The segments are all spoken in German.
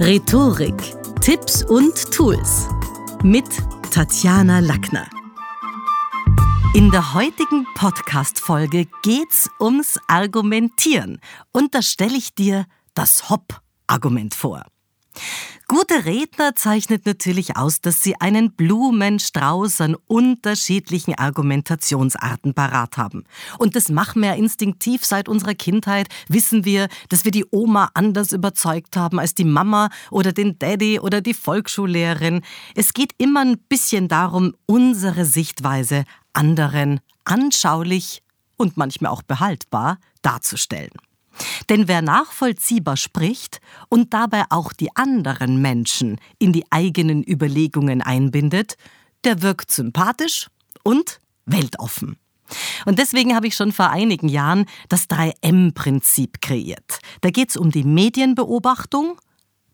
Rhetorik, Tipps und Tools mit Tatjana Lackner. In der heutigen Podcast-Folge geht's ums Argumentieren und da stelle ich dir das Hop-Argument vor. Gute Redner zeichnet natürlich aus, dass sie einen Blumenstrauß an unterschiedlichen Argumentationsarten parat haben. Und das machen wir instinktiv seit unserer Kindheit. Wissen wir, dass wir die Oma anders überzeugt haben als die Mama oder den Daddy oder die Volksschullehrerin. Es geht immer ein bisschen darum, unsere Sichtweise anderen anschaulich und manchmal auch behaltbar darzustellen. Denn wer nachvollziehbar spricht und dabei auch die anderen Menschen in die eigenen Überlegungen einbindet, der wirkt sympathisch und weltoffen. Und deswegen habe ich schon vor einigen Jahren das 3M-Prinzip kreiert. Da geht es um die Medienbeobachtung,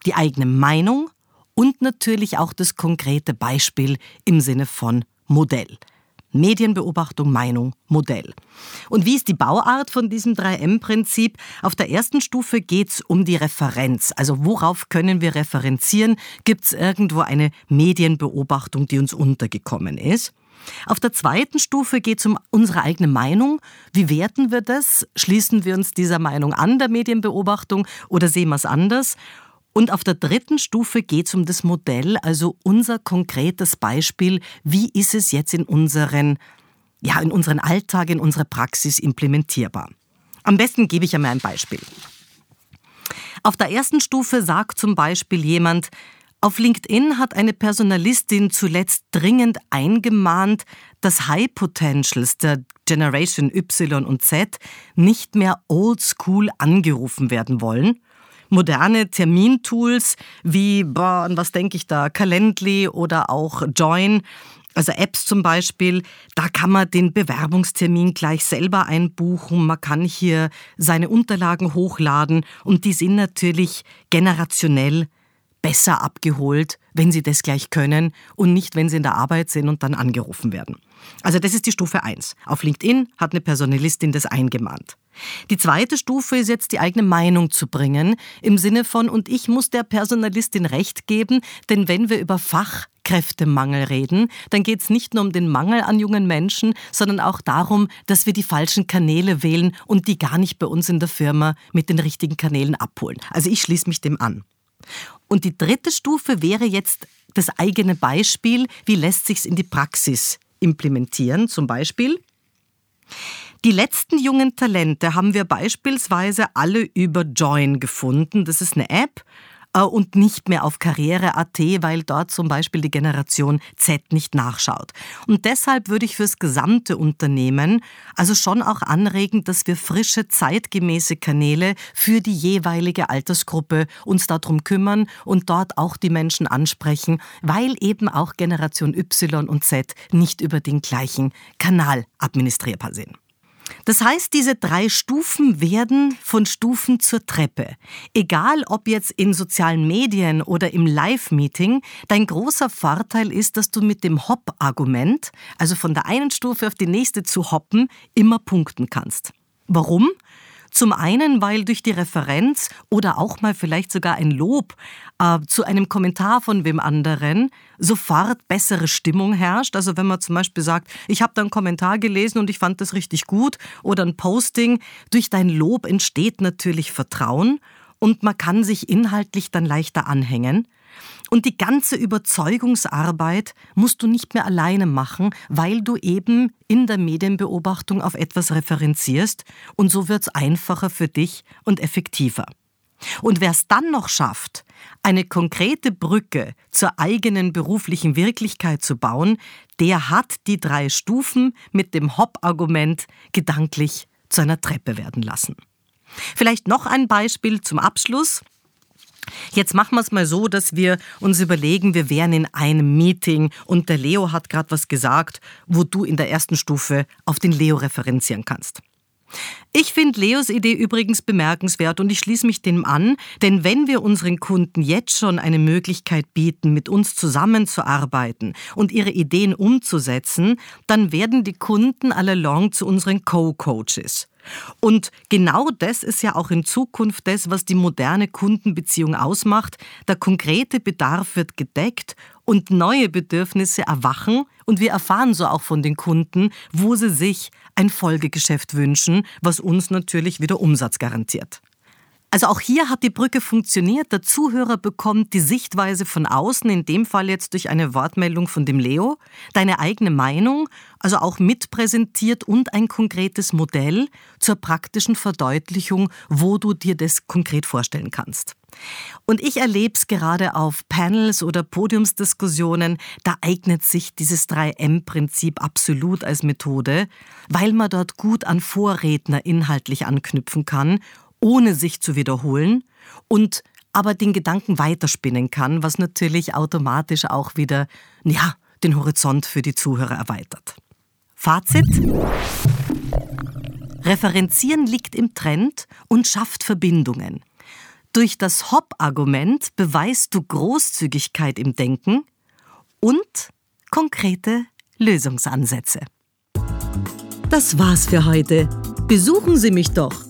die eigene Meinung und natürlich auch das konkrete Beispiel im Sinne von Modell. Medienbeobachtung, Meinung, Modell. Und wie ist die Bauart von diesem 3M-Prinzip? Auf der ersten Stufe geht es um die Referenz. Also worauf können wir referenzieren? Gibt es irgendwo eine Medienbeobachtung, die uns untergekommen ist? Auf der zweiten Stufe geht es um unsere eigene Meinung. Wie werten wir das? Schließen wir uns dieser Meinung an, der Medienbeobachtung, oder sehen wir es anders? Und auf der dritten Stufe geht es um das Modell, also unser konkretes Beispiel, wie ist es jetzt in unseren, ja, in unseren Alltag, in unsere Praxis implementierbar. Am besten gebe ich einmal ein Beispiel. Auf der ersten Stufe sagt zum Beispiel jemand, auf LinkedIn hat eine Personalistin zuletzt dringend eingemahnt, dass High Potentials der Generation Y und Z nicht mehr oldschool angerufen werden wollen moderne Termintools wie, boah, an was denke ich da, Calendly oder auch Join, also Apps zum Beispiel, da kann man den Bewerbungstermin gleich selber einbuchen. Man kann hier seine Unterlagen hochladen und die sind natürlich generationell besser abgeholt, wenn sie das gleich können und nicht, wenn sie in der Arbeit sind und dann angerufen werden. Also das ist die Stufe 1. Auf LinkedIn hat eine Personalistin das eingemahnt. Die zweite Stufe ist jetzt die eigene Meinung zu bringen, im Sinne von, und ich muss der Personalistin recht geben, denn wenn wir über Fachkräftemangel reden, dann geht es nicht nur um den Mangel an jungen Menschen, sondern auch darum, dass wir die falschen Kanäle wählen und die gar nicht bei uns in der Firma mit den richtigen Kanälen abholen. Also ich schließe mich dem an. Und die dritte Stufe wäre jetzt das eigene Beispiel, wie lässt sich es in die Praxis implementieren, zum Beispiel. Die letzten jungen Talente haben wir beispielsweise alle über Join gefunden. Das ist eine App äh, und nicht mehr auf Karriere.at, weil dort zum Beispiel die Generation Z nicht nachschaut. Und deshalb würde ich fürs gesamte Unternehmen also schon auch anregen, dass wir frische, zeitgemäße Kanäle für die jeweilige Altersgruppe uns darum kümmern und dort auch die Menschen ansprechen, weil eben auch Generation Y und Z nicht über den gleichen Kanal administrierbar sind. Das heißt, diese drei Stufen werden von Stufen zur Treppe. Egal ob jetzt in sozialen Medien oder im Live-Meeting, dein großer Vorteil ist, dass du mit dem Hop-Argument, also von der einen Stufe auf die nächste zu hoppen, immer punkten kannst. Warum? Zum einen, weil durch die Referenz oder auch mal vielleicht sogar ein Lob äh, zu einem Kommentar von wem anderen sofort bessere Stimmung herrscht. Also wenn man zum Beispiel sagt, ich habe da einen Kommentar gelesen und ich fand das richtig gut oder ein Posting, durch dein Lob entsteht natürlich Vertrauen und man kann sich inhaltlich dann leichter anhängen. Und die ganze Überzeugungsarbeit musst du nicht mehr alleine machen, weil du eben in der Medienbeobachtung auf etwas referenzierst und so wird es einfacher für dich und effektiver. Und wer es dann noch schafft, eine konkrete Brücke zur eigenen beruflichen Wirklichkeit zu bauen, der hat die drei Stufen mit dem Hop-Argument gedanklich zu einer Treppe werden lassen. Vielleicht noch ein Beispiel zum Abschluss. Jetzt machen wir es mal so, dass wir uns überlegen, wir wären in einem Meeting und der Leo hat gerade was gesagt, wo du in der ersten Stufe auf den Leo referenzieren kannst. Ich finde Leos Idee übrigens bemerkenswert und ich schließe mich dem an, denn wenn wir unseren Kunden jetzt schon eine Möglichkeit bieten, mit uns zusammenzuarbeiten und ihre Ideen umzusetzen, dann werden die Kunden allalong zu unseren Co-Coaches. Und genau das ist ja auch in Zukunft das, was die moderne Kundenbeziehung ausmacht. Der konkrete Bedarf wird gedeckt und neue Bedürfnisse erwachen und wir erfahren so auch von den Kunden, wo sie sich ein Folgegeschäft wünschen, was uns natürlich wieder Umsatz garantiert. Also auch hier hat die Brücke funktioniert. Der Zuhörer bekommt die Sichtweise von außen, in dem Fall jetzt durch eine Wortmeldung von dem Leo, deine eigene Meinung, also auch mitpräsentiert und ein konkretes Modell zur praktischen Verdeutlichung, wo du dir das konkret vorstellen kannst. Und ich erlebe es gerade auf Panels oder Podiumsdiskussionen, da eignet sich dieses 3M-Prinzip absolut als Methode, weil man dort gut an Vorredner inhaltlich anknüpfen kann ohne sich zu wiederholen und aber den Gedanken weiterspinnen kann, was natürlich automatisch auch wieder, ja, den Horizont für die Zuhörer erweitert. Fazit? Referenzieren liegt im Trend und schafft Verbindungen. Durch das Hop-Argument beweist du Großzügigkeit im Denken und konkrete Lösungsansätze. Das war's für heute. Besuchen Sie mich doch